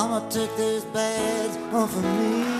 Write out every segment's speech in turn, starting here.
Mama took those bags off of me.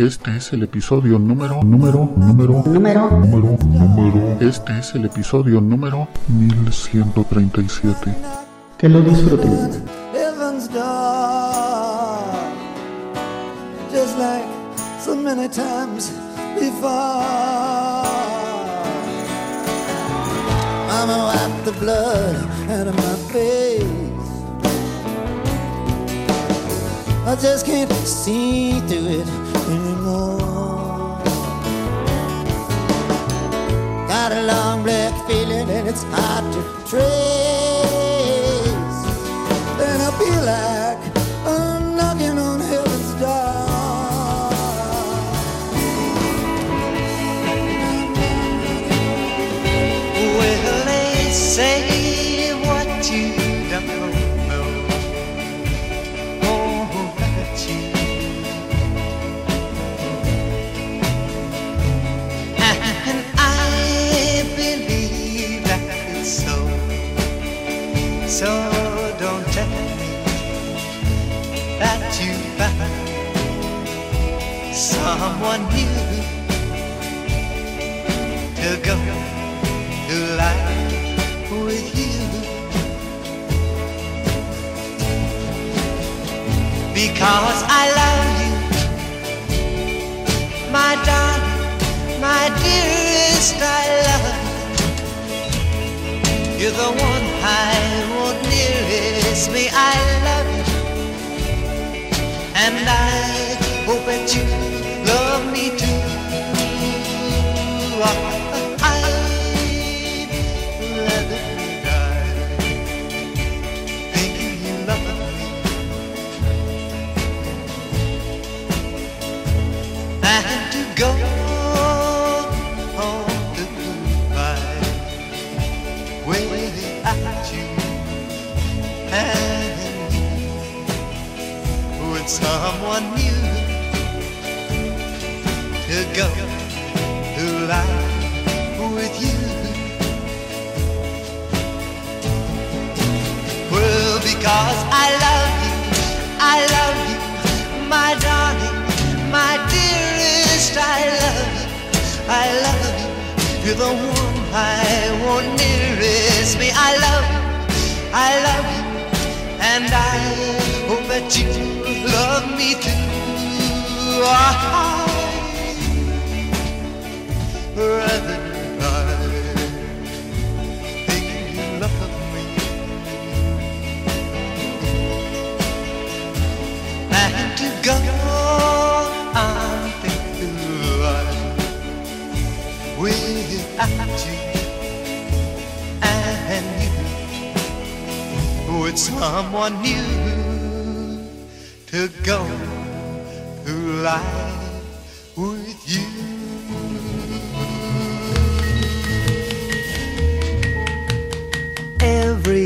Este es el episodio número, número, número, Número número, número. Este es el episodio número 1137. Que lo disfruten. Just like so many times before. Mama wiped the blood out of my face. I just can't see through it anymore. Got a long black feeling and it's hard to trace. Then I feel like to go to life with you because I love you, my darling, my dearest. I love you. You're the one I want nearest me. I love you, and I hope that you to life with you. Well, because I love you, I love you, my darling, my dearest. I love you, I love you. You're the one I want nearest me. I love you, I love you, and I hope that you love me too. I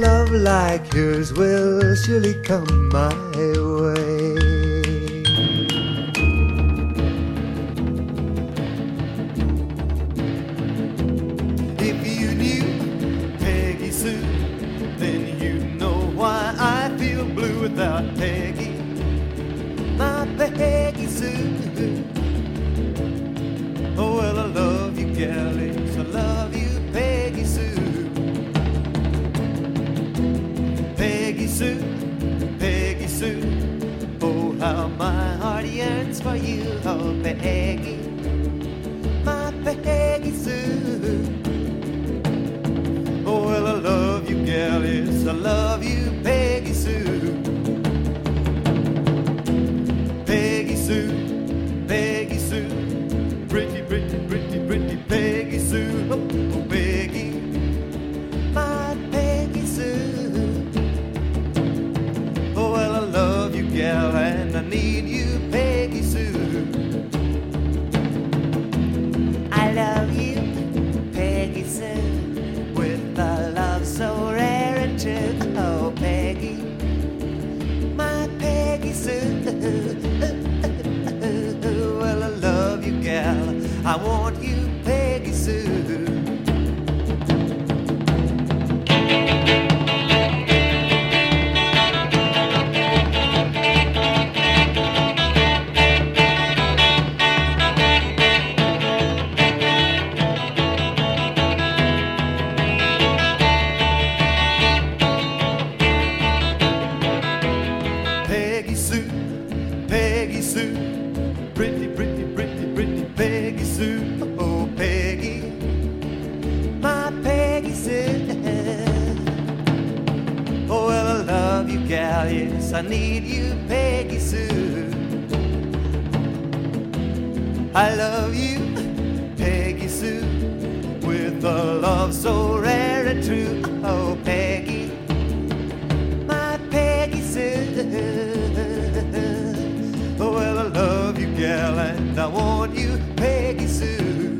Love like yours will surely come my way. for you, oh Peggy, my Peggy Sue. Oh, well, I love you, girl. It's a love I want I love you, Peggy Sue, with a love so rare and true. Oh, Peggy, my Peggy Sue. Oh, well, I love you, gal, and I want you, Peggy Sue.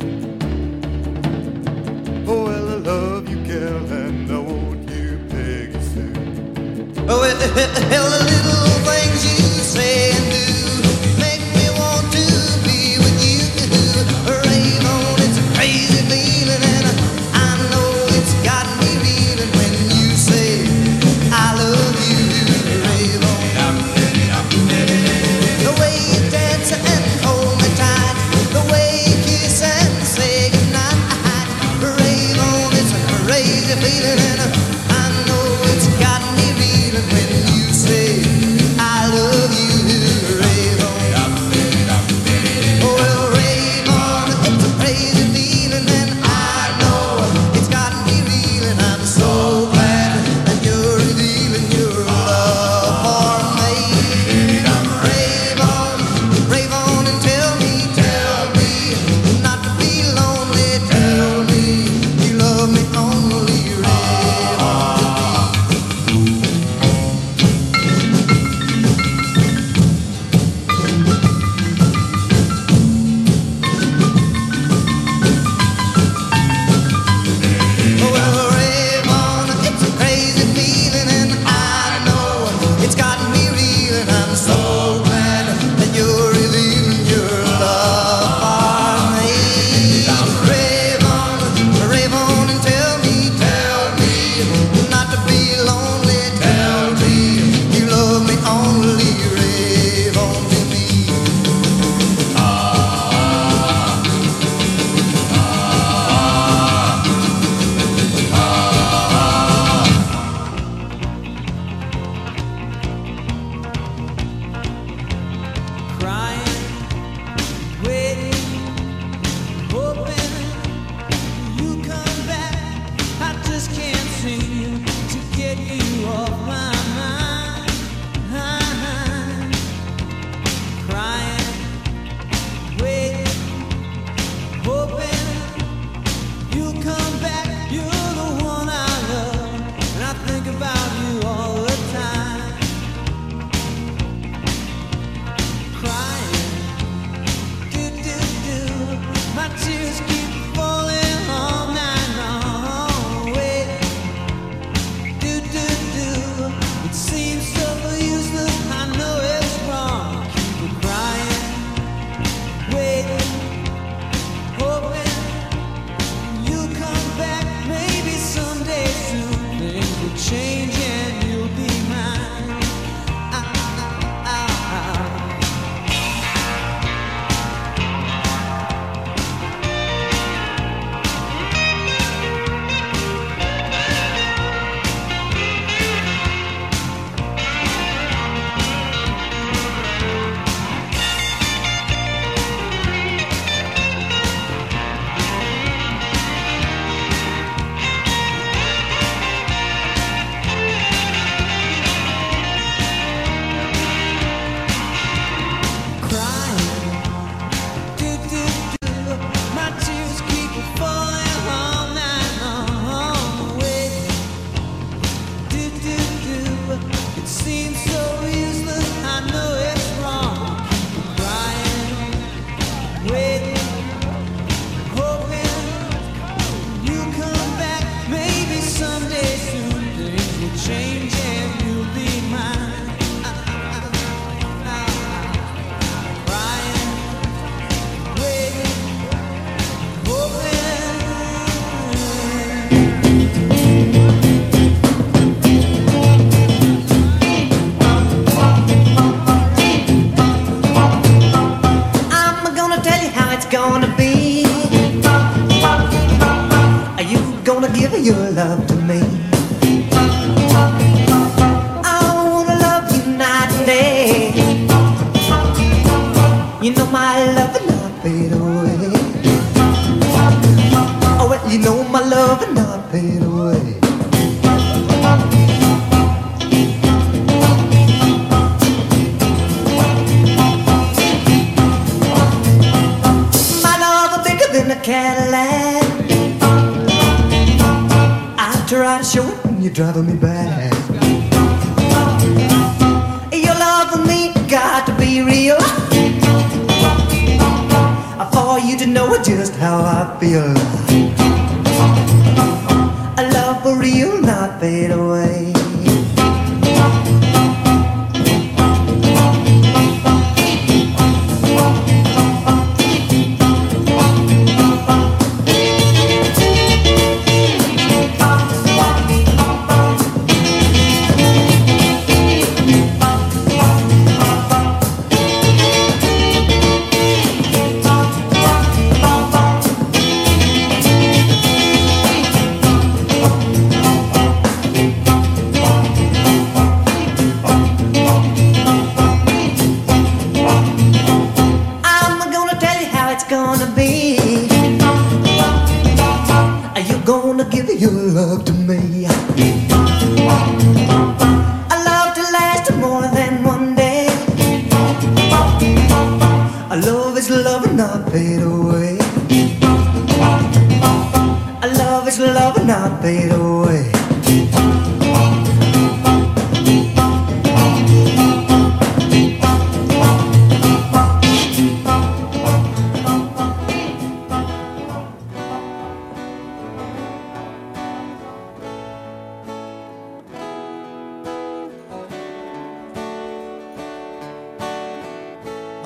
Oh, well, I love you, gal, and I want you, Peggy Sue. Oh, well, the little things you say. your love to me. I show it when you're driving me back. Your love for me got to be real. For you to know just how I feel. A love for real, not fade away. Love to me. A love to last more than one day. Love is love and not fade away. A love is love and not fade away.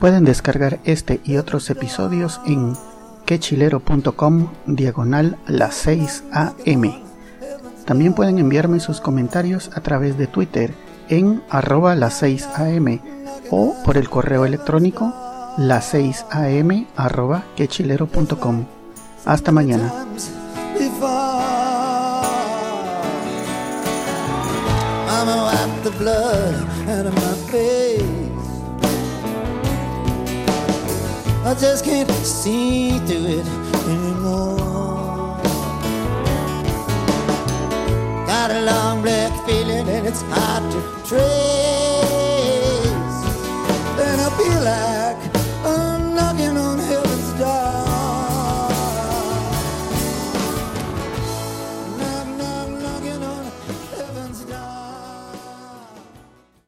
Pueden descargar este y otros episodios en quechilero.com diagonal las 6 am. También pueden enviarme sus comentarios a través de Twitter en arroba las 6 am o por el correo electrónico las 6 am arroba quechilero.com. Hasta mañana. I just can't see through it anymore. Got a long black feeling and it's hard to trace. And I feel like